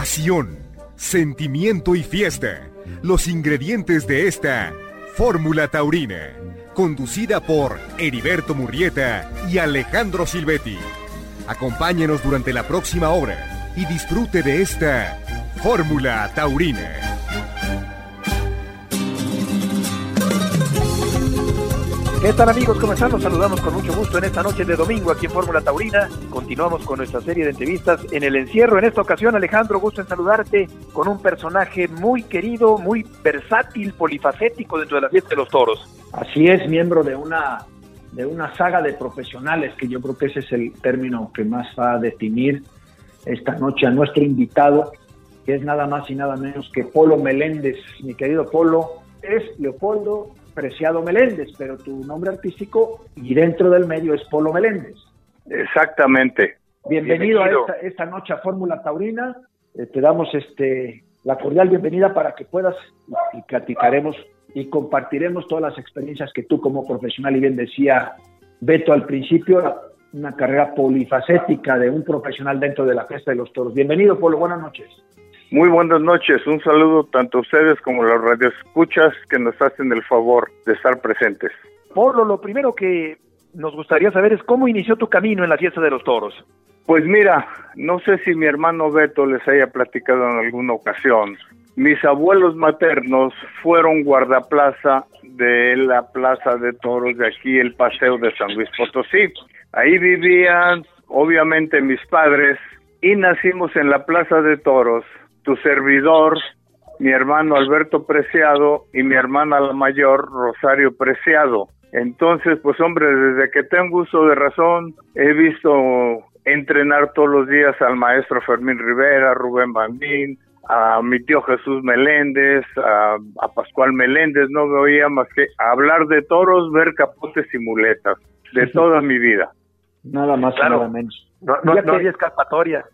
pasión, sentimiento y fiesta. Los ingredientes de esta Fórmula Taurina, conducida por Heriberto Murrieta y Alejandro Silvetti. Acompáñenos durante la próxima hora y disfrute de esta Fórmula Taurina. ¿Qué tal amigos? ¿Cómo están? Los saludamos con mucho gusto en esta noche de domingo aquí en Fórmula Taurina. Continuamos con nuestra serie de entrevistas en el encierro. En esta ocasión, Alejandro, gusto en saludarte con un personaje muy querido, muy versátil, polifacético dentro de la fiesta de los toros. Así es, miembro de una, de una saga de profesionales, que yo creo que ese es el término que más va a definir esta noche a nuestro invitado, que es nada más y nada menos que Polo Meléndez. Mi querido Polo, es Leopoldo Preciado Meléndez, pero tu nombre artístico y dentro del medio es Polo Meléndez. Exactamente. Bienvenido, a esta, noche a Fórmula Taurina. Eh, te damos este la cordial bienvenida para que puedas y platicaremos y compartiremos todas las experiencias que tú como profesional, y bien decía Beto al principio, una carrera polifacética de un profesional dentro de la fiesta de los toros. Bienvenido, Polo, buenas noches. Muy buenas noches, un saludo tanto a ustedes como a los radioescuchas que nos hacen el favor de estar presentes. Polo, lo primero que nos gustaría saber es cómo inició tu camino en la fiesta de los toros. Pues mira, no sé si mi hermano Beto les haya platicado en alguna ocasión. Mis abuelos maternos fueron guardaplaza de la Plaza de Toros de aquí, el Paseo de San Luis Potosí. Ahí vivían, obviamente, mis padres y nacimos en la Plaza de Toros tu servidor, mi hermano Alberto Preciado y mi hermana la mayor, Rosario Preciado. Entonces, pues hombre, desde que tengo uso de razón, he visto entrenar todos los días al maestro Fermín Rivera, Rubén Bandín, a mi tío Jesús Meléndez, a, Pascual Meléndez, no me oía más que hablar de toros, ver capotes y muletas, de toda mi vida. Nada más nada menos. No, no, no había escapatoria.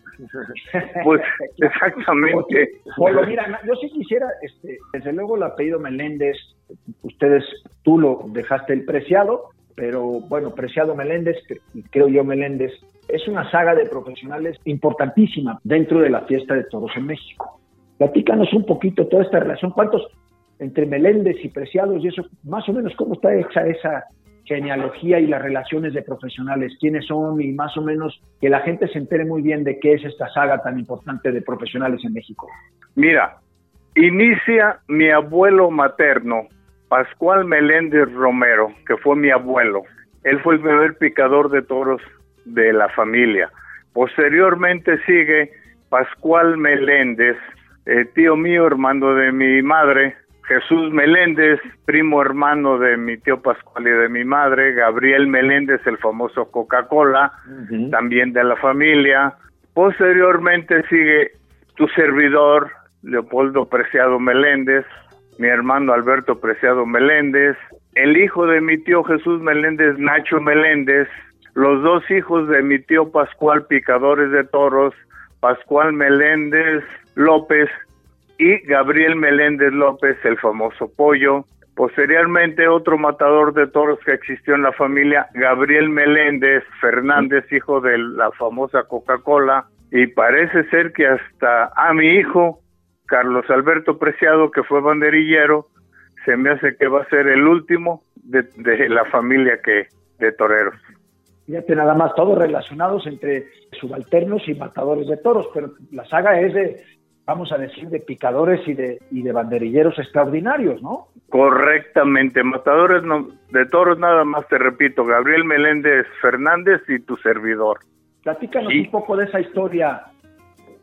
Pues exactamente. Bueno, mira, yo sí quisiera, este, desde luego el apellido Meléndez, ustedes, tú lo dejaste el preciado, pero bueno, Preciado Meléndez, y creo yo Meléndez, es una saga de profesionales importantísima dentro de la fiesta de toros en México. Platícanos un poquito toda esta relación, cuántos entre Meléndez y Preciados y eso, más o menos cómo está hecha esa, genealogía y las relaciones de profesionales, quiénes son y más o menos que la gente se entere muy bien de qué es esta saga tan importante de profesionales en México. Mira, inicia mi abuelo materno, Pascual Meléndez Romero, que fue mi abuelo. Él fue el primer picador de toros de la familia. Posteriormente sigue Pascual Meléndez, eh, tío mío, hermano de mi madre, Jesús Meléndez, primo hermano de mi tío Pascual y de mi madre, Gabriel Meléndez, el famoso Coca-Cola, también de la familia. Posteriormente sigue tu servidor, Leopoldo Preciado Meléndez, mi hermano Alberto Preciado Meléndez, el hijo de mi tío Jesús Meléndez, Nacho Meléndez, los dos hijos de mi tío Pascual Picadores de Toros, Pascual Meléndez López y Gabriel Meléndez López, el famoso pollo. Posteriormente, otro matador de toros que existió en la familia, Gabriel Meléndez Fernández, hijo de la famosa Coca-Cola. Y parece ser que hasta a mi hijo, Carlos Alberto Preciado, que fue banderillero, se me hace que va a ser el último de, la familia que de toreros. Fíjate nada más, todos relacionados entre subalternos y matadores de toros, pero la saga es de vamos a decir, de picadores y de, y de banderilleros extraordinarios, ¿no? Correctamente, matadores de toros nada más, te repito, Gabriel Meléndez Fernández y tu servidor. Platícanos un poco de esa historia,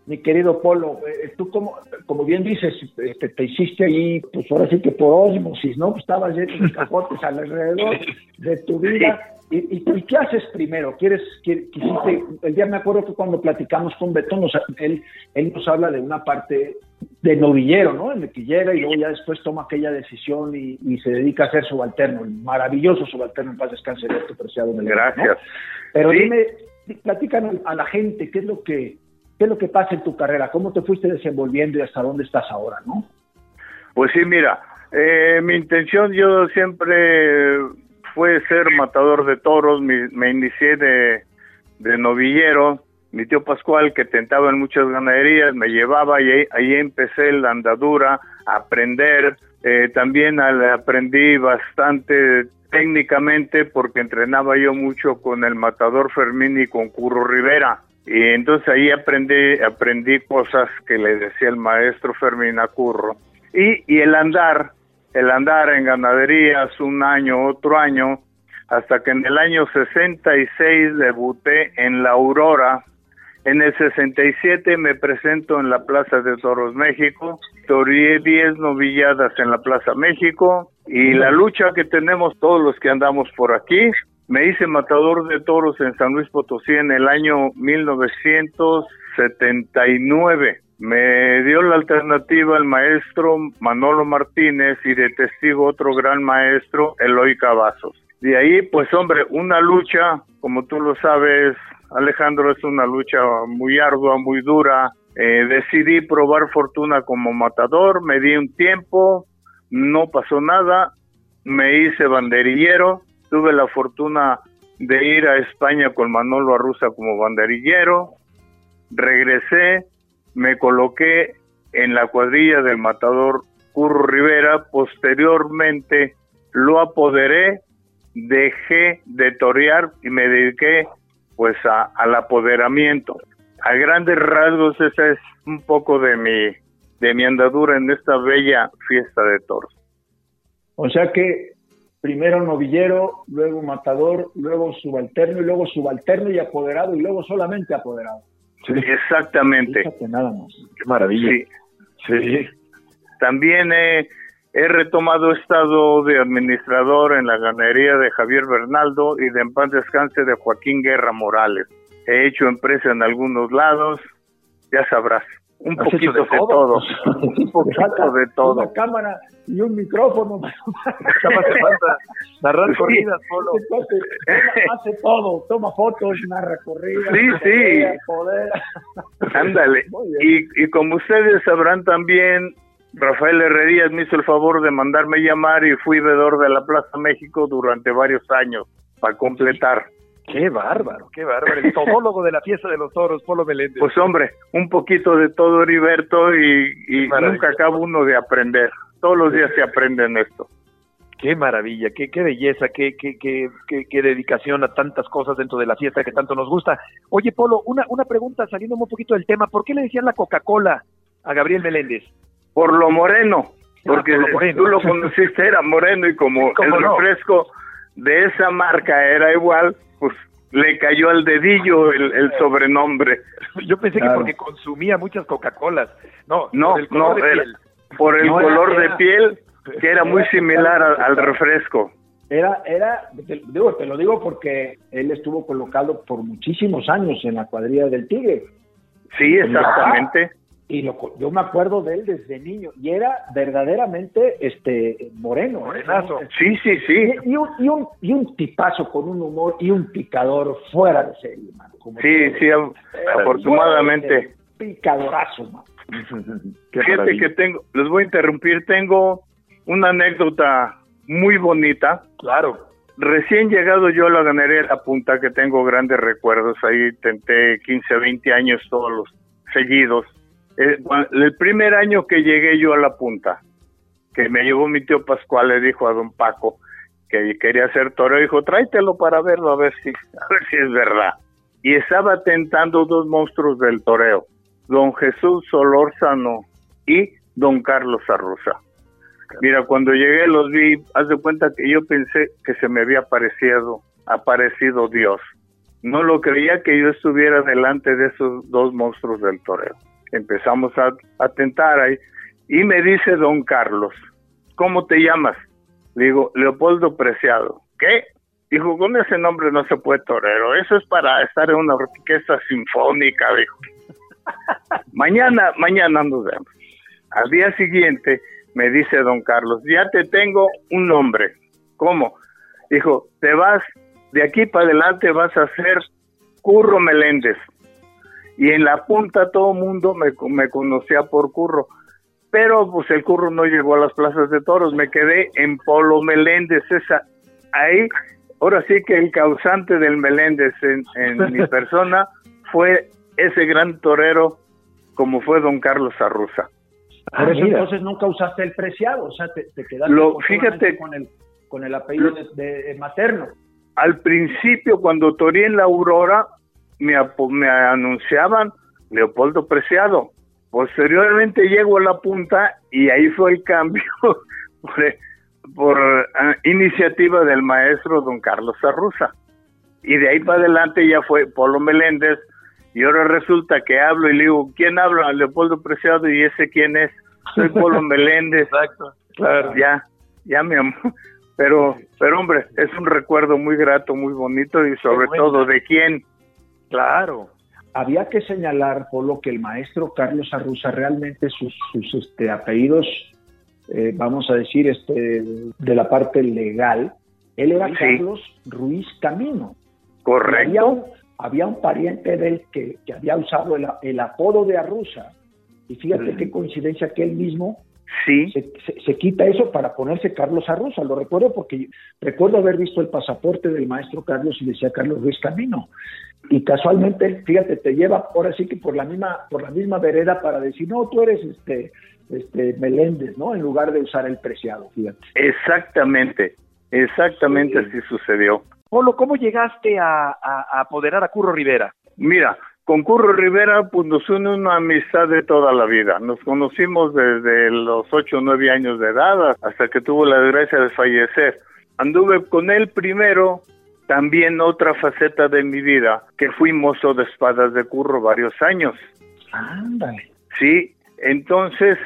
mi querido Polo. Eh, tú, como, como bien dices, este, te hiciste ahí, pues ahora sí que por osmosis, ¿no? estabas lleno de capotes alrededor de tu vida. ¿Y, y, qué haces primero? ¿Quieres, quisiste, el día me acuerdo que cuando platicamos con Beto, él, él nos habla de una parte de novillero, ¿no? En el que llega y luego ya después toma aquella decisión y, se dedica a ser subalterno, el maravilloso subalterno en paz descanse de este preciado Gracias. Pero dime, platícanos a la gente, ¿qué es lo que qué es lo que pasa en tu carrera? ¿Cómo te fuiste desenvolviendo y hasta dónde estás ahora, no? Pues sí, mira, eh, mi intención yo siempre fue ser matador de toros, me, inicié de, novillero, mi tío Pascual, que tentaba en muchas ganaderías, me llevaba y ahí, empecé la andadura, a aprender. Eh, también aprendí bastante técnicamente porque entrenaba yo mucho con el matador Fermín y con Curro Rivera. Y entonces ahí aprendí, aprendí cosas que le decía el maestro Fermín a Curro. Y, y el andar, el andar en ganaderías un año, otro año, hasta que en el año 66 debuté en La Aurora, en el 67 me presento en la Plaza de Toros México, toreé 10 novilladas en la Plaza México. Y la lucha que tenemos todos los que andamos por aquí, me hice matador de toros en San Luis Potosí en el año 1979. Me dio la alternativa el maestro Manolo Martínez y de testigo otro gran maestro, Eloy Cavazos. De ahí, pues hombre, una lucha, como tú lo sabes, Alejandro, es una lucha muy ardua, muy dura. Eh, decidí probar fortuna como matador, me di un tiempo, no pasó nada, me hice banderillero, tuve la fortuna de ir a España con Manolo Arruza como banderillero, regresé, me coloqué en la cuadrilla del matador Curro Rivera, posteriormente lo apoderé, dejé de torear y me dediqué pues al apoderamiento. A grandes rasgos esa es un poco de mi de mi andadura en esta bella fiesta de toros. O sea que primero novillero, luego matador, luego subalterno y luego subalterno y apoderado y luego solamente apoderado. Sí, exactamente. nada más. Qué maravilla. Sí. sí. También he He retomado estado de administrador en la ganadería de Javier Bernaldo y de en paz descanse de Joaquín Guerra Morales. He hecho empresa en algunos lados, ya sabrás, un poquito de, todo, un poquito de todo. Una cámara y un micrófono. narrar corridas, Polo. hace todo, toma fotos, narra corridas. Sí, sí. Ándale. Y, y como ustedes sabrán también, Rafael Herrerías me hizo el favor de mandarme llamar y fui vedor de la Plaza México durante varios años para completar. Qué bárbaro, qué bárbaro. El todólogo de la fiesta de los toros, Polo Meléndez. Pues hombre, un poquito de todo, Heriberto, y, nunca acaba uno de aprender. Todos los días se aprende en esto. Qué maravilla, qué, qué belleza, qué, qué, qué, qué, dedicación a tantas cosas dentro de la fiesta que tanto nos gusta. Oye, Polo, una, una pregunta saliendo un poquito del tema. ¿Por qué le decían la Coca-Cola a Gabriel Meléndez? por lo moreno, ah, porque tú lo conociste, era moreno y como el refresco de esa marca era igual, pues le cayó al dedillo el, sobrenombre. Yo pensé que porque consumía muchas Coca-Colas. No, no, no, por el color de piel, que era muy similar al, refresco. Era, era, te, digo, te lo digo porque él estuvo colocado por muchísimos años en la cuadrilla del Tigre. Sí, exactamente y lo, yo me acuerdo de él desde niño y era verdaderamente este moreno ¿eh? morenazo. Sí sí sí. Y, un, y, un, y un tipazo con un humor y un picador fuera de serie sí sí afortunadamente. picadorazo man. fíjate que tengo les voy a interrumpir tengo una anécdota muy bonita. Claro. Recién llegado yo a la ganadería de la punta, que tengo grandes recuerdos, ahí tenté 15, 20 años todos los seguidos, eh, el, primer año que llegué yo a la punta, que me llevó mi tío Pascual, le dijo a don Paco que quería hacer toreo, dijo, tráetelo para verlo, a ver si, a ver si es verdad. Y estaba tentando dos monstruos del toreo, don Jesús Solórzano y don Carlos Arruza. Mira, cuando llegué los vi, haz de cuenta que yo pensé que se me había aparecido, aparecido Dios. No lo creía que yo estuviera delante de esos dos monstruos del toreo empezamos a, tentar ahí. Y me dice don Carlos, ¿cómo te llamas? Le digo, Leopoldo Preciado. ¿Qué? Dijo, con ese nombre no se puede torero, eso es para estar en una orquesta sinfónica, dijo. mañana, mañana nos vemos. Al día siguiente me dice don Carlos, ya te tengo un nombre. ¿Cómo? Dijo, te vas, de aquí para adelante vas a ser Curro Meléndez y en la punta todo el mundo me, me conocía por Curro. Pero pues el Curro no llegó a las plazas de toros, me quedé en Polo Meléndez, esa, ahí, ahora sí que el causante del Meléndez en, mi persona fue ese gran torero como fue don Carlos Arruza. Por eso entonces nunca usaste el preciado, o sea, te, quedaste fíjate, con el, con el apellido de, materno. Al principio, cuando torí en la Aurora, me, me anunciaban Leopoldo Preciado. Posteriormente llego a la punta y ahí fue el cambio por, ah, iniciativa del maestro don Carlos Arruza. Y de ahí para adelante ya fue Polo Meléndez, y ahora resulta que hablo y le digo, ¿quién habla? Leopoldo Preciado y ese quién es. Soy Polo Meléndez. Exacto, claro. Ya, ya mi amor. Pero, pero hombre, es un recuerdo muy grato, muy bonito y sobre todo de quién. Claro. Había que señalar, Polo, que el maestro Carlos Arruza realmente sus, sus este, apellidos, eh, vamos a decir, este, de la parte legal, él era Carlos Ruiz Camino. Correcto había un pariente de él que, había usado el, apodo de Arruza. Y fíjate qué coincidencia que él mismo sí. se, quita eso para ponerse Carlos Arruza. Lo recuerdo porque recuerdo haber visto el pasaporte del maestro Carlos y decía Carlos Ruiz Camino. Y casualmente, fíjate, te lleva ahora sí que por la misma, por la misma vereda para decir, no, tú eres este, este Meléndez, ¿no? En lugar de usar el preciado, fíjate. Exactamente, exactamente así sucedió. Polo, ¿cómo llegaste a, apoderar a Curro Rivera? Mira, con Curro Rivera pues nos une una amistad de toda la vida. Nos conocimos desde los ocho o nueve años de edad hasta que tuvo la desgracia de fallecer. Anduve con él primero, también otra faceta de mi vida, que fui mozo de espadas de Curro varios años. Ándale. Sí, entonces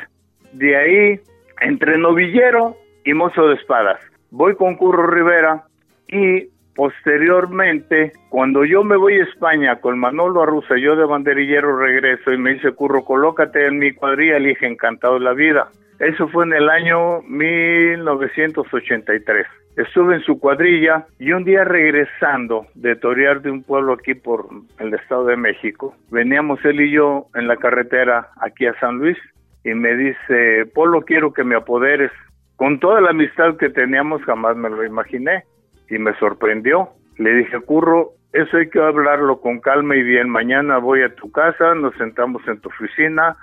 de ahí entre novillero y mozo de espadas. Voy con Curro Rivera y Posteriormente, cuando yo me voy a España con Manolo Arruza, yo de banderillero regreso y me dice, Curro, colócate en mi cuadrilla, le dije, encantado la vida. Eso fue en el año 1983. Estuve en su cuadrilla y un día regresando de torear de un pueblo aquí por el Estado de México, veníamos él y yo en la carretera aquí a San Luis y me dice, Polo, quiero que me apoderes. Con toda la amistad que teníamos, jamás me lo imaginé y me sorprendió. Le dije, Curro, eso hay que hablarlo con calma y bien. Mañana voy a tu casa, nos sentamos en tu oficina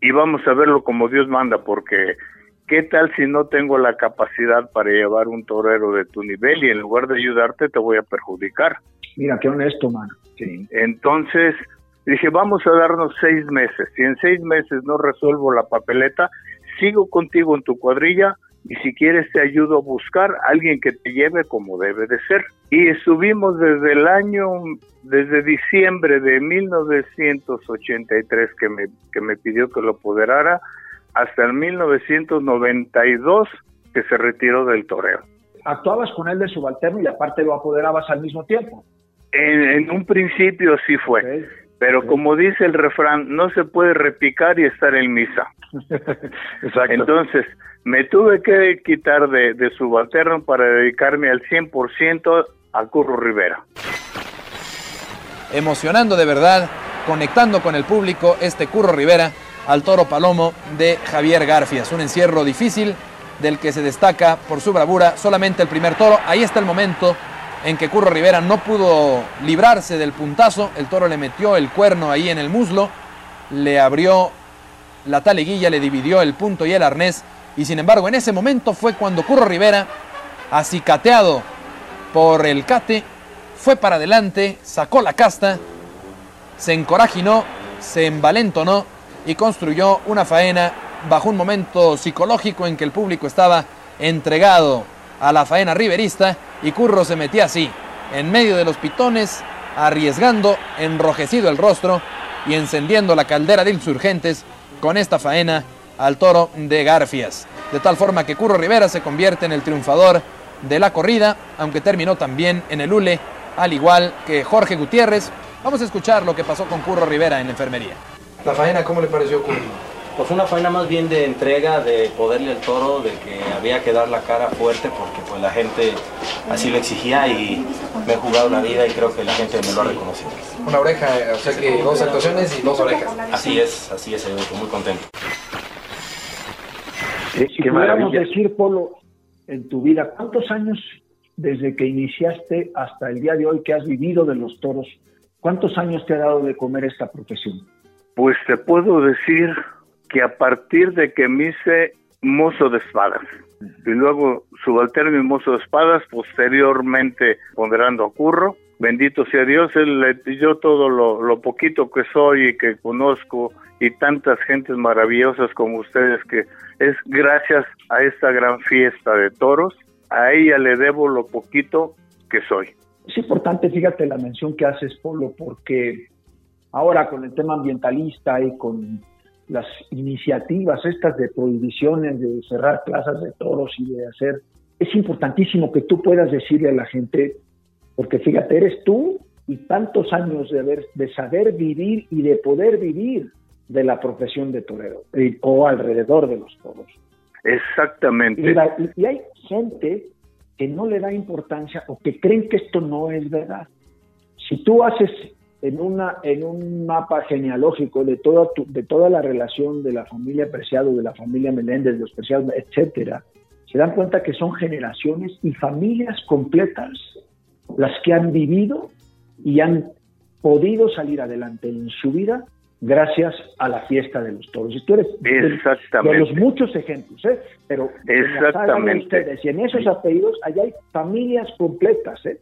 y vamos a verlo como Dios manda, porque ¿qué tal si no tengo la capacidad para llevar un torero de tu nivel y en lugar de ayudarte te voy a perjudicar? Mira, qué honesto, mano. Sí. Entonces dije, vamos a darnos seis meses. Si en seis meses no resuelvo la papeleta, sigo contigo en tu cuadrilla y si quieres te ayudo a buscar a alguien que te lleve como debe de ser. Y estuvimos desde el año, desde diciembre de 1983 que me, que me pidió que lo apoderara, hasta el 1992 que se retiró del toreo. ¿Actuabas con él de subalterno y aparte lo apoderabas al mismo tiempo? En, un principio sí fue, pero como dice el refrán, no se puede repicar y estar en misa. Exacto. Entonces, me tuve que quitar de, de subalterno para dedicarme al 100% a Curro Rivera. Emocionando de verdad, conectando con el público, este Curro Rivera al toro palomo de Javier Garfias. Un encierro difícil del que se destaca por su bravura solamente el primer toro. Ahí está el momento en que Curro Rivera no pudo librarse del puntazo. El toro le metió el cuerno ahí en el muslo, le abrió la taleguilla, le dividió el punto y el arnés y sin embargo, en ese momento fue cuando Curro Rivera, acicateado por el cate, fue para adelante, sacó la casta, se encorajinó, se envalentonó y construyó una faena bajo un momento psicológico en que el público estaba entregado a la faena riverista y Curro se metía así, en medio de los pitones, arriesgando, enrojecido el rostro y encendiendo la caldera de insurgentes con esta faena al toro de Garfias. De tal forma que Curro Rivera se convierte en el triunfador de la corrida, aunque terminó también en el hule, al igual que Jorge Gutiérrez. Vamos a escuchar lo que pasó con Curro Rivera en la enfermería. La faena, ¿cómo le pareció Curro? Pues una faena más bien de entrega, de poderle al toro, de que había que dar la cara fuerte porque pues la gente así lo exigía y me he jugado la vida y creo que la gente me lo ha reconocido. Una oreja, o sea que dos actuaciones y dos orejas. Así es, así es, estoy muy contento. Si pudiéramos decir, Polo, en tu vida, ¿cuántos años desde que iniciaste hasta el día de hoy que has vivido de los toros ¿Cuántos años te ha dado de comer esta profesión? Pues te puedo decir que a partir de que me hice mozo de espadas y luego subalterno y mozo de espadas, posteriormente ponderando a curro, bendito sea Dios, él, yo todo lo, lo, poquito que soy y que conozco y tantas gentes maravillosas como ustedes que es gracias a esta gran fiesta de toros, a ella le debo lo poquito que soy. Es importante, fíjate la mención que haces, Polo, porque ahora con el tema ambientalista y con las iniciativas estas de prohibiciones, de cerrar plazas de toros y de hacer, es importantísimo que tú puedas decirle a la gente porque fíjate, eres tú y tantos años de, haber, de saber vivir y de poder vivir de la profesión de torero o alrededor de los toros. Exactamente. Y, y, hay gente que no le da importancia o que creen que esto no es verdad. Si tú haces en, una, en un mapa genealógico de toda, de toda la relación de la familia Preciado, de la familia Meléndez, de los Preciados, etcétera, se dan cuenta que son generaciones y familias completas las que han vivido y han podido salir adelante en su vida gracias a la fiesta de los toros. Y tú eres de, los muchos ejemplos, ¿eh? pero Exactamente. ustedes y en esos apellidos allá hay familias completas ¿eh?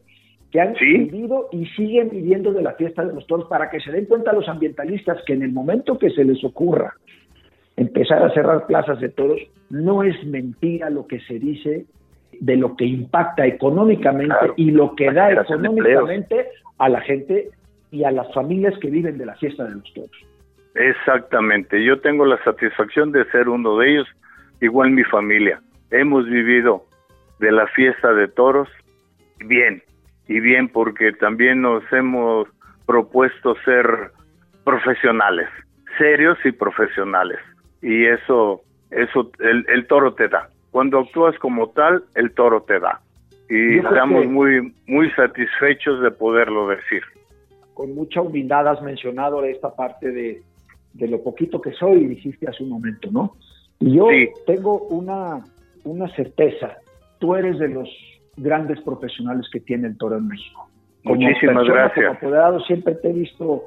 Que han vivido y siguen viviendo de la fiesta de los toros para que se den cuenta los ambientalistas que en el momento que se les ocurra empezar a cerrar plazas de toros, no es mentira lo que se dice de lo que impacta económicamente y lo que da económicamente a la gente y a las familias que viven de la fiesta de los toros. Exactamente, yo tengo la satisfacción de ser uno de ellos, igual mi familia. Hemos vivido de la fiesta de toros bien, y bien porque también nos hemos propuesto ser profesionales, serios y profesionales. Y eso, eso el, el toro te da cuando actúas como tal, el toro te da. Y estamos muy, muy satisfechos de poderlo decir. Con mucha humildad has mencionado esta parte de, lo poquito que soy, dijiste hace un momento, ¿no? Y yo tengo una, una certeza. Tú eres de los grandes profesionales que tiene el toro en México. Muchísimas gracias. Como apoderado siempre te he visto,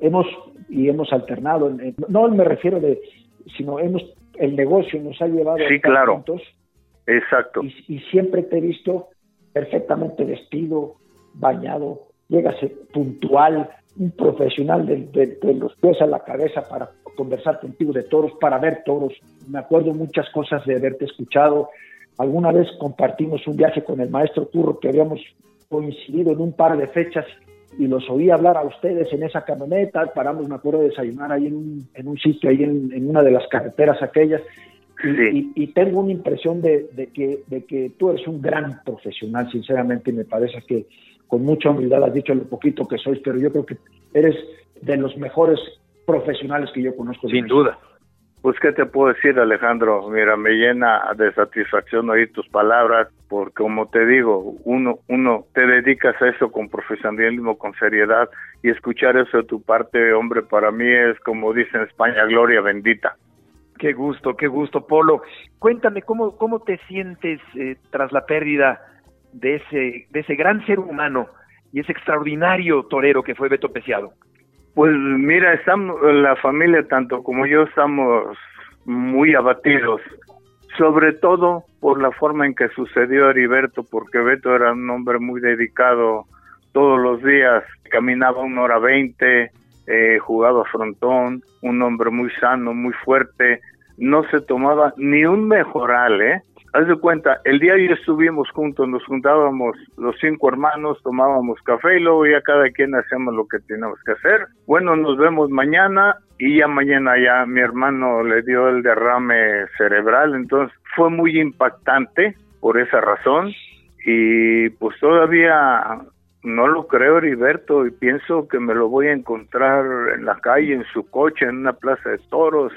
hemos y hemos alternado, no me refiero de, sino hemos el negocio nos ha llevado sí, a claro. juntos. Exacto. Y, siempre te he visto perfectamente vestido, bañado, llegas puntual, un profesional de, los pies a la cabeza para conversar contigo de toros, para ver toros. Me acuerdo muchas cosas de haberte escuchado. Alguna vez compartimos un viaje con el maestro Curro que habíamos coincidido en un par de fechas y los oí hablar a ustedes en esa camioneta, paramos, me acuerdo, de desayunar ahí en un, en un sitio, ahí en, una de las carreteras aquellas, y, tengo una impresión de, que, de que tú eres un gran profesional, sinceramente, y me parece que con mucha humildad has dicho lo poquito que sois, pero yo creo que eres de los mejores profesionales que yo conozco. Sin duda. Pues, ¿qué te puedo decir, Alejandro? Mira, me llena de satisfacción oír tus palabras, porque como te digo, uno, uno te dedicas a eso con profesionalismo, con seriedad, y escuchar eso de tu parte, hombre, para mí es, como dicen en España, gloria bendita. Qué gusto, qué gusto, Polo. Cuéntame, ¿cómo, cómo te sientes eh, tras la pérdida de ese, de ese gran ser humano y ese extraordinario torero que fue Beto Peciado? Pues mira, estamos, la familia tanto como yo estamos muy abatidos, sobre todo por la forma en que sucedió Heriberto, porque Beto era un hombre muy dedicado todos los días, caminaba una hora veinte, eh, jugaba frontón, un hombre muy sano, muy fuerte, no se tomaba ni un mejoral, ¿eh? Haz de cuenta, el día y estuvimos juntos, nos juntábamos los cinco hermanos, tomábamos café y luego ya cada quien hacíamos lo que teníamos que hacer. Bueno, nos vemos mañana y ya mañana ya mi hermano le dio el derrame cerebral, entonces fue muy impactante por esa razón y pues todavía no lo creo Heriberto y pienso que me lo voy a encontrar en la calle, en su coche, en una plaza de toros.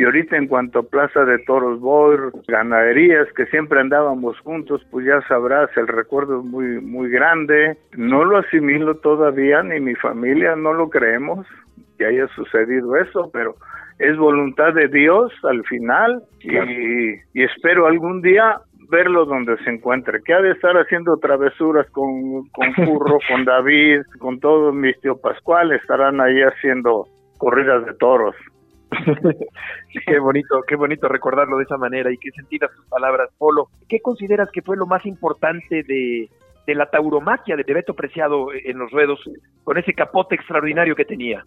Y ahorita en cuanto a Plaza de Toros Boer, ganaderías que siempre andábamos juntos, pues ya sabrás, el recuerdo es muy, muy grande. No lo asimilo todavía, ni mi familia no lo creemos que haya sucedido eso, pero es voluntad de Dios al final y, y espero algún día verlo donde se encuentre, que ha de estar haciendo travesuras con, con Curro, con David, con todos mis tío Pascual, estarán ahí haciendo corridas de toros. qué bonito, qué bonito recordarlo de esa manera y qué sentidas tus palabras, Polo. ¿Qué consideras que fue lo más importante de, de la tauromaquia de Beto Preciado en los ruedos con ese capote extraordinario que tenía?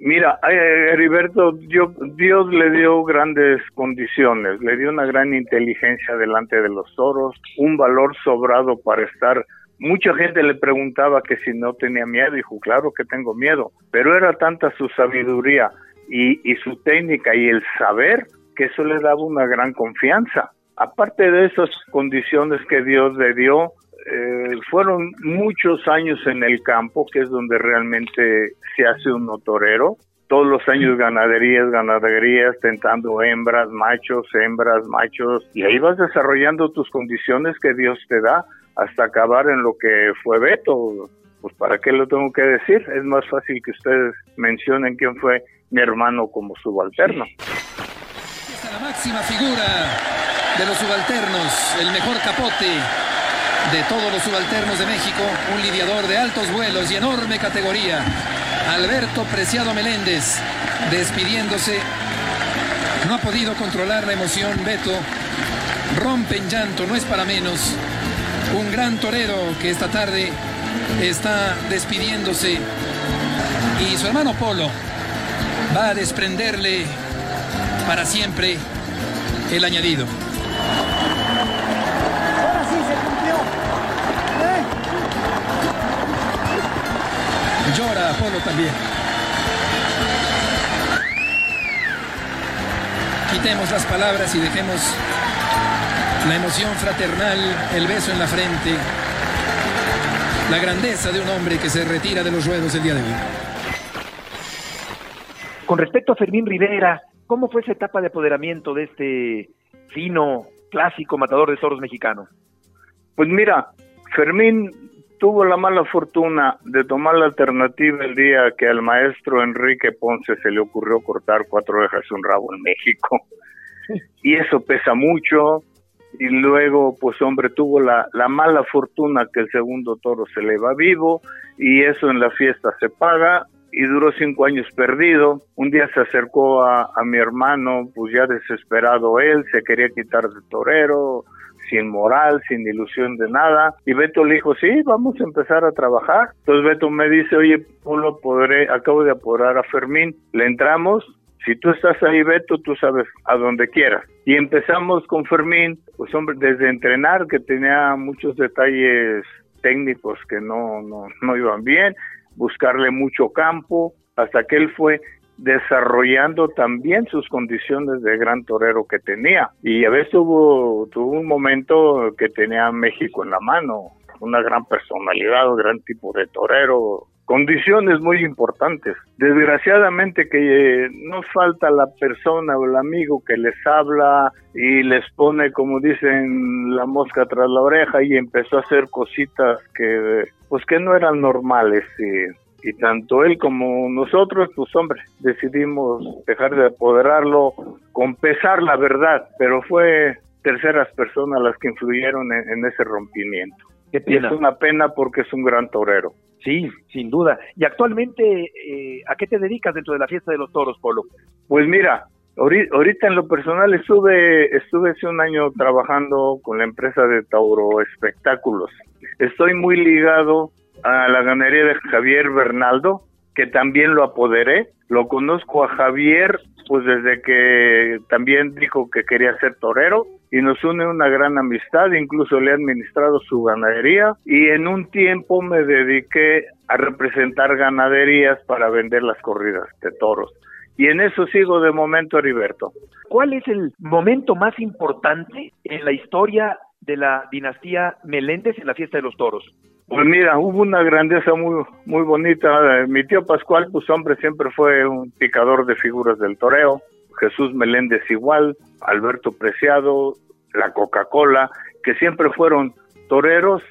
Mira, eh, Heriberto, Dios, Dios le dio grandes condiciones, le dio una gran inteligencia delante de los toros, un valor sobrado para estar. Mucha gente le preguntaba que si no tenía miedo, dijo, claro que tengo miedo, pero era tanta su sabiduría y, su técnica y el saber que eso le daba una gran confianza. Aparte de esas condiciones que Dios le dio, eh, fueron muchos años en el campo, que es donde realmente se hace un torero. Todos los años ganaderías, ganaderías, tentando hembras, machos, hembras, machos, y ahí vas desarrollando tus condiciones que Dios te da hasta acabar en lo que fue Beto. Pues para qué lo tengo que decir, es más fácil que ustedes mencionen quién fue mi hermano como subalterno. Esta es la máxima figura de los subalternos, el mejor capote de todos los subalternos de México, un lidiador de altos vuelos y enorme categoría, Alberto Preciado Meléndez, despidiéndose. No ha podido controlar la emoción, Beto. Rompe en llanto, no es para menos. Un gran torero que esta tarde está despidiéndose. Y su hermano Polo va a desprenderle para siempre el añadido. Llora Apolo también. Quitemos las palabras y dejemos la emoción fraternal, el beso en la frente, la grandeza de un hombre que se retira de los ruedos el día de hoy. Con respecto a Fermín Rivera, ¿cómo fue esa etapa de apoderamiento de este fino, clásico matador de toros mexicano? Pues mira, Fermín tuvo la mala fortuna de tomar la alternativa el día que al maestro Enrique Ponce se le ocurrió cortar cuatro orejas y un rabo en México. Y eso pesa mucho. Y luego, pues hombre, tuvo la, la mala fortuna que el segundo toro se le va vivo y eso en la fiesta se paga y duró cinco años perdido. Un día se acercó a, a mi hermano, pues ya desesperado él, se quería quitar de torero, sin moral, sin ilusión de nada. Y Beto le dijo, sí, vamos a empezar a trabajar. Entonces Beto me dice, oye, lo podré, acabo de apurar a Fermín, le entramos. Si tú estás ahí, Beto, tú sabes a donde quieras. Y empezamos con Fermín, pues hombre, desde entrenar, que tenía muchos detalles técnicos que no, no, no iban bien, buscarle mucho campo, hasta que él fue desarrollando también sus condiciones de gran torero que tenía. Y a veces tuvo, tuvo un momento que tenía México en la mano, una gran personalidad, un gran tipo de torero, condiciones muy importantes. Desgraciadamente que nos falta la persona o el amigo que les habla y les pone, como dicen, la mosca tras la oreja y empezó a hacer cositas que, pues que no eran normales. Y y tanto él como nosotros, pues hombre, decidimos dejar de apoderarlo con pesar la verdad, pero fue terceras personas las que influyeron en, ese rompimiento. Qué es una pena porque es un gran torero. Sí, sin duda. Y actualmente, eh, ¿a qué te dedicas dentro de la fiesta de los toros, Polo? Pues mira, ahorita en lo personal estuve, estuve hace un año trabajando con la empresa de Tauro Espectáculos. Estoy muy ligado a la ganadería de Javier Bernaldo, que también lo apoderé. Lo conozco a Javier, pues desde que también dijo que quería ser torero y nos une una gran amistad, incluso le he administrado su ganadería y en un tiempo me dediqué a representar ganaderías para vender las corridas de toros. Y en eso sigo de momento, Heriberto. ¿Cuál es el momento más importante en la historia de la dinastía Meléndez en la fiesta de los toros? Pues mira, hubo una grandeza muy muy bonita. Mi tío Pascual, pues hombre, siempre fue un picador de figuras del toreo. Jesús Meléndez igual, Alberto Preciado, la Coca-Cola, que siempre fueron toreros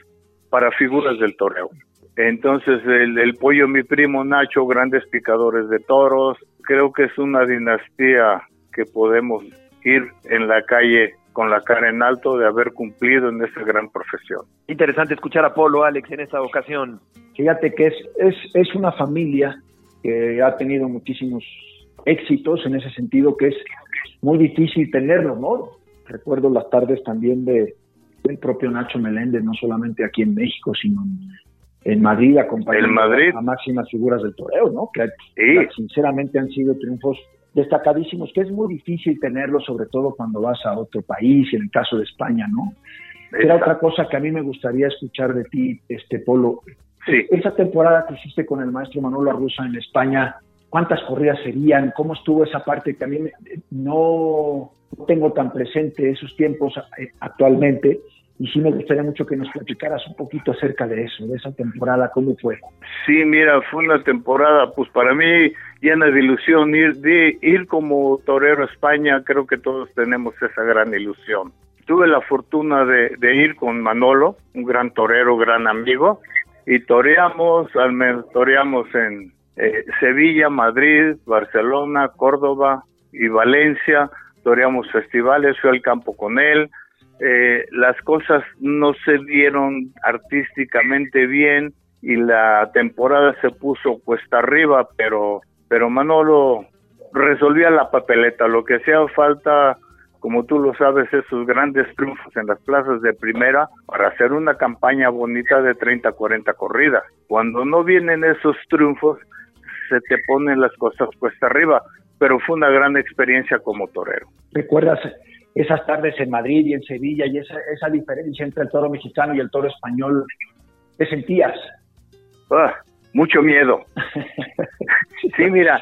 para figuras del toreo. Entonces el, el pollo, mi primo Nacho, grandes picadores de toros. Creo que es una dinastía que podemos ir en la calle con la cara en alto de haber cumplido en esa gran profesión. Interesante escuchar a Polo, Alex, en esta ocasión. Fíjate que es, es, es una familia que ha tenido muchísimos éxitos en ese sentido que es muy difícil tenerlo, ¿no? Recuerdo las tardes también de del propio Nacho Meléndez, no solamente aquí en México, sino en, Madrid, acompañando a máximas figuras del toreo, ¿no? Que, sinceramente han sido triunfos destacadísimos, que es muy difícil tenerlo, sobre todo cuando vas a otro país, en el caso de España, ¿no? Era otra cosa que a mí me gustaría escuchar de ti, este Polo. Sí. Esa temporada que hiciste con el maestro Manolo Arruza en España, cuántas corridas serían, cómo estuvo esa parte que a mí no tengo tan presente esos tiempos eh, actualmente y sí me gustaría mucho que nos platicaras un poquito acerca de eso, de esa temporada, cómo fue. Sí, mira, fue una temporada, pues para mí llena de ilusión, ir, de, ir como torero a España, creo que todos tenemos esa gran ilusión. Tuve la fortuna de, de ir con Manolo, un gran torero, gran amigo, y toreamos, al menos toreamos en, eh, Sevilla, Madrid, Barcelona, Córdoba y Valencia. Toreamos festivales, fui al campo con él. Eh, las cosas no se dieron artísticamente bien y la temporada se puso cuesta arriba, pero, pero Manolo resolvía la papeleta. Lo que hacía falta, como tú lo sabes, esos grandes triunfos en las plazas de primera para hacer una campaña bonita de 30, 40 corridas. Cuando no vienen esos triunfos, se te ponen las cosas cuesta arriba, pero fue una gran experiencia como torero. ¿Recuerdas esas tardes en Madrid y en Sevilla y esa, esa diferencia entre el toro mexicano y el toro español? ¿Qué sentías? Ah, mucho miedo. sí, mira,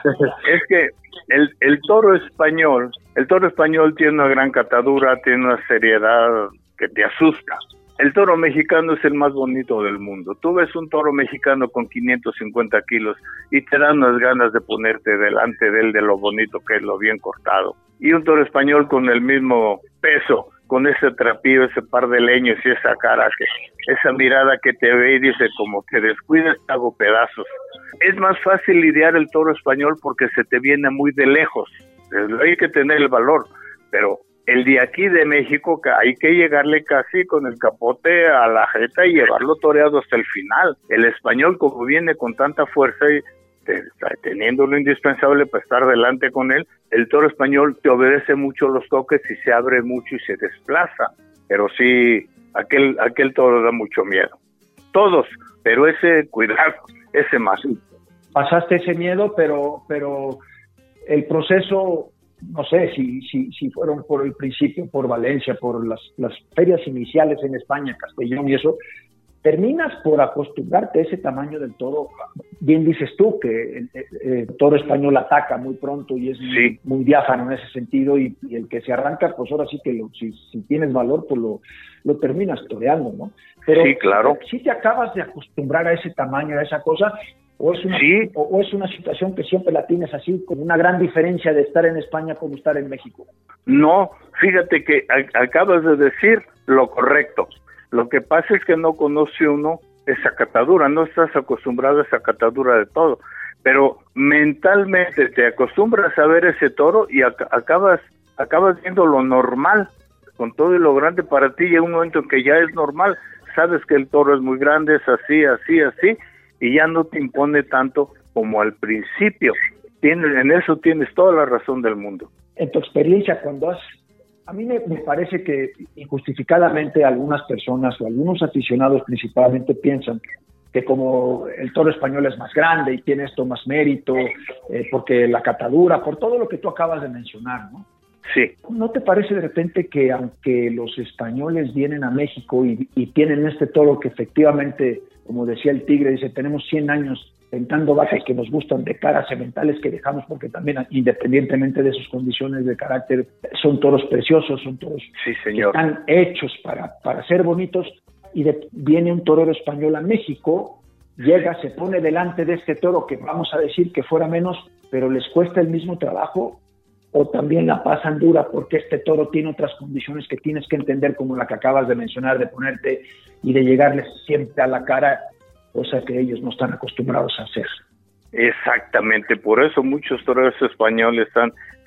es que el, el toro español, el toro español tiene una gran catadura, tiene una seriedad que te asusta. El toro mexicano es el más bonito del mundo. Tú ves un toro mexicano con 550 kilos y te dan unas ganas de ponerte delante de él de lo bonito que es lo bien cortado. Y un toro español con el mismo peso, con ese trapío, ese par de leños y esa cara, que, esa mirada que te ve y dice como te descuides, hago pedazos. Es más fácil lidiar el toro español porque se te viene muy de lejos. Hay que tener el valor, pero el de aquí de México que hay que llegarle casi con el capote a la jeta y llevarlo toreado hasta el final. El español como viene con tanta fuerza y teniendo lo indispensable para estar delante con él, el toro español te obedece mucho los toques y se abre mucho y se desplaza. Pero sí, aquel, aquel toro da mucho miedo. Todos, pero ese cuidado, ese más. Pasaste ese miedo, pero, pero el proceso no sé si, si, si fueron por el principio, por Valencia, por las, las ferias iniciales en España, Castellón y eso, terminas por acostumbrarte a ese tamaño del toro. Bien dices tú que el, el, toro español ataca muy pronto y es muy, diáfano en ese sentido y, el que se arranca, pues ahora sí que lo, si, si, tienes valor, pues lo, lo terminas toreando, ¿no? Pero sí, claro. si te acabas de acostumbrar a ese tamaño, a esa cosa, o es, una, o, es una situación que siempre la tienes así, con una gran diferencia de estar en España como estar en México. No, fíjate que acabas de decir lo correcto. Lo que pasa es que no conoce uno esa catadura, no estás acostumbrado a esa catadura de todo, pero mentalmente te acostumbras a ver ese toro y acabas acabas viendo lo normal con todo y lo grande para ti en un momento en que ya es normal, sabes que el toro es muy grande, es así, así, así, y ya no te impone tanto como al principio. Tienes, en eso tienes toda la razón del mundo. En tu experiencia, cuando has... A mí me, parece que injustificadamente algunas personas o algunos aficionados principalmente piensan que como el toro español es más grande y tiene esto más mérito, eh, porque la catadura, por todo lo que tú acabas de mencionar, ¿no? Sí. ¿No te parece de repente que aunque los españoles vienen a México y, y tienen este toro que efectivamente como decía el tigre, dice, tenemos 100 años tentando vacas que nos gustan de caras sementales que dejamos porque también independientemente de sus condiciones de carácter son toros preciosos, son toros sí, señor. que están hechos para, para ser bonitos y viene un torero español a México, llega, se pone delante de este toro que vamos a decir que fuera menos, pero les cuesta el mismo trabajo o también la pasan dura porque este toro tiene otras condiciones que tienes que entender como la que acabas de mencionar, de ponerte y de llegarles siempre a la cara, cosa que ellos no están acostumbrados a hacer. Exactamente, por eso muchos toreros españoles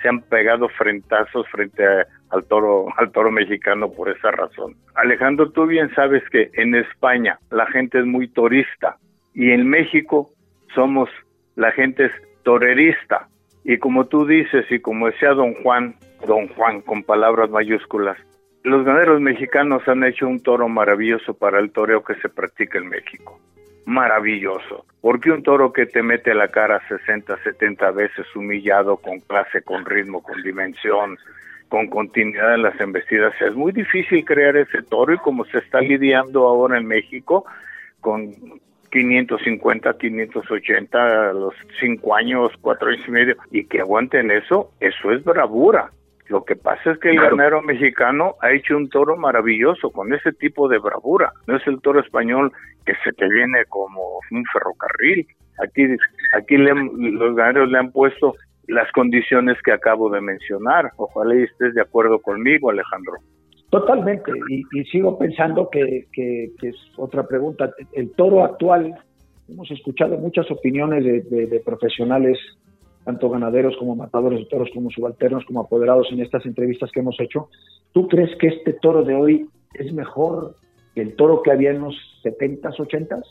se han pegado frentazos frente al toro al toro mexicano por esa razón. Alejandro, tú bien sabes que en España la gente es muy torista y en México somos la gente es torerista y como tú dices y como decía don Juan, don Juan con palabras mayúsculas, los ganaderos mexicanos han hecho un toro maravilloso para el toreo que se practica en México maravilloso. Porque un toro que te mete la cara 60, 70 veces humillado, con clase, con ritmo, con dimensión, con continuidad en las embestidas, es muy difícil crear ese toro y como se está lidiando ahora en México con 550, 580, los 5 años, 4 años y medio, y que aguanten eso, eso es bravura. Lo que pasa es que el ganero mexicano ha hecho un toro maravilloso con ese tipo de bravura. No es el toro español que se te viene como un ferrocarril. Aquí, aquí los ganaderos le han puesto las condiciones que acabo de mencionar. Ojalá estés de acuerdo conmigo, Alejandro. Totalmente, y, sigo pensando que, es otra pregunta. El toro actual, hemos escuchado muchas opiniones de profesionales tanto ganaderos como matadores de toros, como subalternos, como apoderados en estas entrevistas que hemos hecho. ¿Tú crees que este toro de hoy es mejor que el toro que había en los 70s, 80s?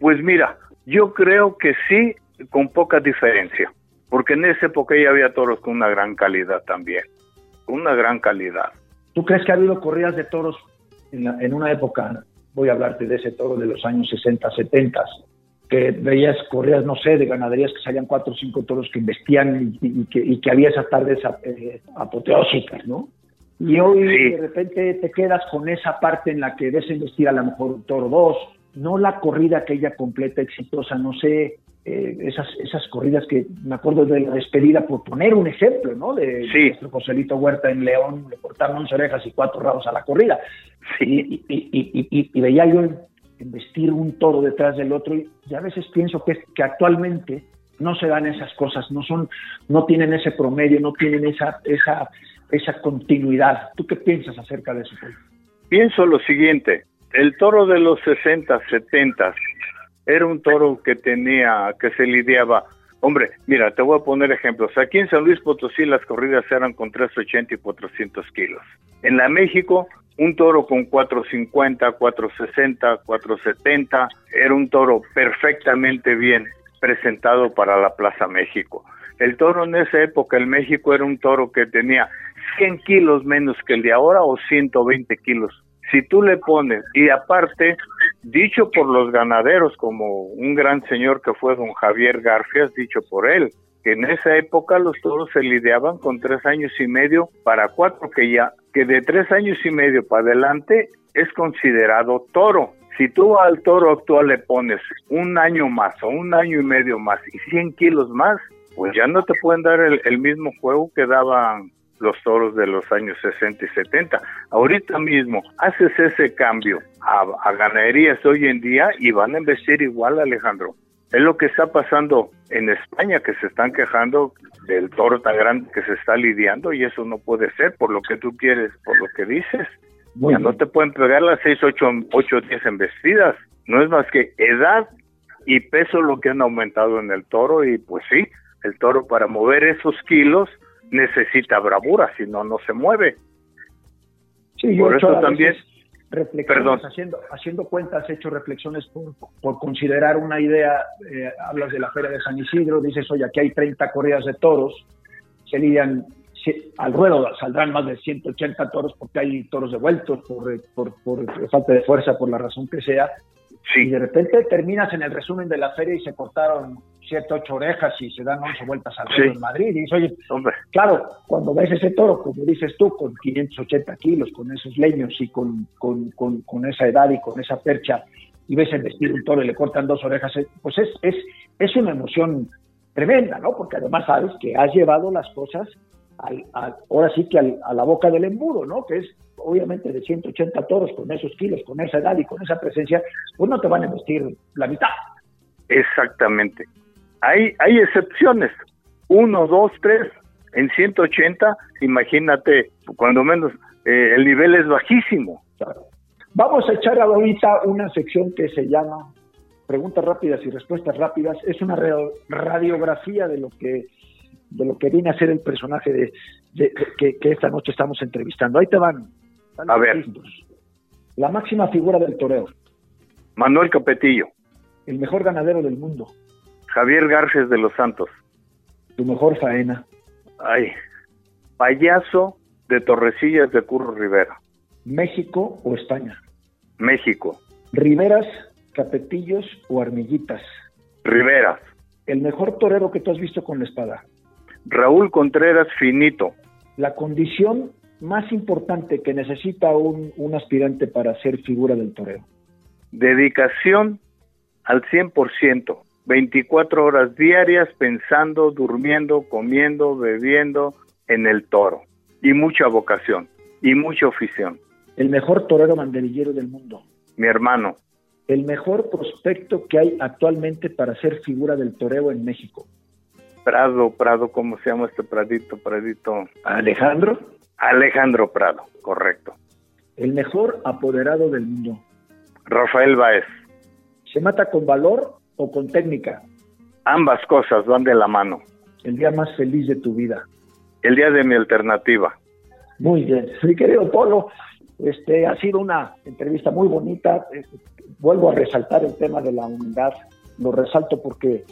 Pues mira, yo creo que sí, con poca diferencia, porque en esa época ya había toros con una gran calidad también, una gran calidad. ¿Tú crees que ha habido corridas de toros en, en una época, voy a hablarte de ese toro de los años 60, 70, que veías corridas, no sé, de ganaderías que salían cuatro o cinco toros que investían y, que, había esas tardes eh, apoteósicas, ¿no? Y hoy de repente te quedas con esa parte en la que ves investir a lo mejor un toro dos, no la corrida aquella completa, exitosa, no sé, eh, esas, esas corridas que me acuerdo de la despedida, por poner un ejemplo, ¿no? De nuestro Joselito Huerta en León, le cortaron once orejas y cuatro rabos a la corrida. Sí. Y, y veía yo vestir un toro detrás del otro y, a veces pienso que, que actualmente no se dan esas cosas, no son, no tienen ese promedio, no tienen esa, esa, esa continuidad. ¿Tú qué piensas acerca de eso? Pienso lo siguiente, el toro de los 60, 70 era un toro que tenía, que se lidiaba. Hombre, mira, te voy a poner ejemplos. Aquí en San Luis Potosí las corridas eran con 380 y 400 kilos. En la México un toro con 450, 460, 470, era un toro perfectamente bien presentado para la Plaza México. El toro en esa época, el México era un toro que tenía 100 kilos menos que el de ahora o 120 kilos. Si tú le pones, y aparte, dicho por los ganaderos, como un gran señor que fue don Javier Garfias, dicho por él, en esa época los toros se lidiaban con tres años y medio para cuatro, que ya, que de tres años y medio para adelante es considerado toro. Si tú al toro actual le pones un año más o un año y medio más y 100 kilos más, pues ya no te pueden dar el, mismo juego que daban los toros de los años 60 y 70. Ahorita mismo haces ese cambio a, a ganaderías hoy en día y van a investir igual, Alejandro. Es lo que está pasando en España, que se están quejando del toro tan grande que se está lidiando y eso no puede ser por lo que tú quieres, por lo que dices. ya no te pueden pegar las 6, 8, 8, 10 embestidas. No es más que edad y peso lo que han aumentado en el toro y pues sí, el toro para mover esos kilos necesita bravura, si no, no se mueve. Sí, por eso también reflexiones, haciendo, haciendo cuentas, hecho reflexiones por, por considerar una idea, eh, hablas de la Feria de San Isidro, dices, oye, aquí hay 30 corridas de toros, se lidian, al ruedo saldrán más de 180 toros porque hay toros devueltos por, por, por falta de fuerza, por la razón que sea, y de repente terminas en el resumen de la feria y se cortaron siete, ocho orejas y se dan once vueltas al sí. en Madrid. Y dices, oye, Hombre. claro, cuando ves ese toro, como dices tú, con 580 kilos, con esos leños y con, con, con, esa edad y con esa percha, y ves el vestir un toro y le cortan dos orejas, eh, pues es, es, es una emoción tremenda, ¿no? Porque además sabes que has llevado las cosas al, ahora sí que a la boca del embudo, ¿no? Que es obviamente de 180 toros con esos kilos, con esa edad y con esa presencia, pues no te van a investir la mitad. Exactamente. Hay, hay excepciones. Uno, dos, tres. En 180, imagínate, cuando menos eh, el nivel es bajísimo. Vamos a echar ahorita una sección que se llama preguntas rápidas y respuestas rápidas. Es una radiografía de lo que de lo que viene a ser el personaje de, que, esta noche estamos entrevistando. Ahí te van. A ver. La máxima figura del toreo. Manuel Capetillo. El mejor ganadero del mundo. Javier Garces de los Santos. Tu mejor faena. Ay, payaso de Torrecillas de Curro Rivera. México o España. México. Riveras, Capetillos o Armillitas. Riveras. El mejor torero que tú has visto con la espada. Raúl Contreras Finito. La condición más importante que necesita un, un aspirante para ser figura del toreo. Dedicación al 100%, 24 horas diarias pensando, durmiendo, comiendo, bebiendo en el toro. Y mucha vocación y mucha afición. El mejor torero banderillero del mundo. Mi hermano. El mejor prospecto que hay actualmente para ser figura del toreo en México. Prado, Prado, ¿cómo se llama este Pradito? Pradito. Alejandro. Alejandro Prado, correcto. El mejor apoderado del mundo. Rafael Baez. ¿Se mata con valor o con técnica? Ambas cosas van de la mano. El día más feliz de tu vida. El día de mi alternativa. Muy bien. Mi querido Polo, este, ha sido una entrevista muy bonita. Vuelvo a resaltar el tema de la humildad. Lo resalto porque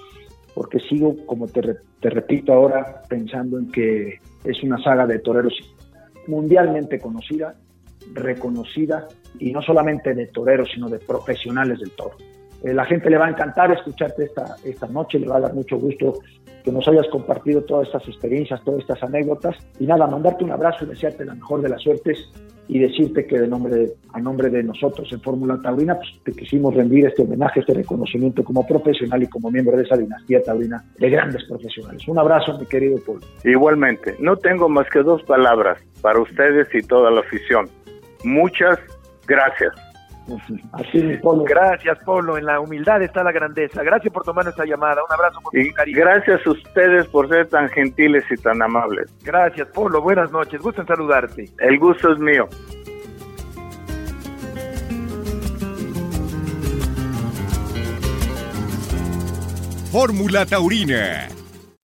porque sigo, como te, te repito ahora, pensando en que es una saga de toreros mundialmente conocida, reconocida, y no solamente de toreros, sino de profesionales del toro. Eh, la gente le va a encantar escucharte esta, esta noche, le va a dar mucho gusto que nos hayas compartido todas estas experiencias, todas estas anécdotas. Y nada, mandarte un abrazo desearte la mejor de las suertes y decirte que de nombre, a nombre de nosotros en Fórmula Taurina, pues te quisimos rendir este homenaje, este reconocimiento como profesional y como miembro de esa dinastía taurina de grandes profesionales. Un abrazo, mi querido Paul. Igualmente, no tengo más que dos palabras para ustedes y toda la afición. Muchas gracias. Así, Polo. Gracias, Polo. En la humildad está la grandeza. Gracias por tomar nuestra llamada. Un abrazo por y Gracias a ustedes por ser tan gentiles y tan amables. Gracias, Polo. Buenas noches. Gusto en saludarte. El gusto es mío. Fórmula Taurina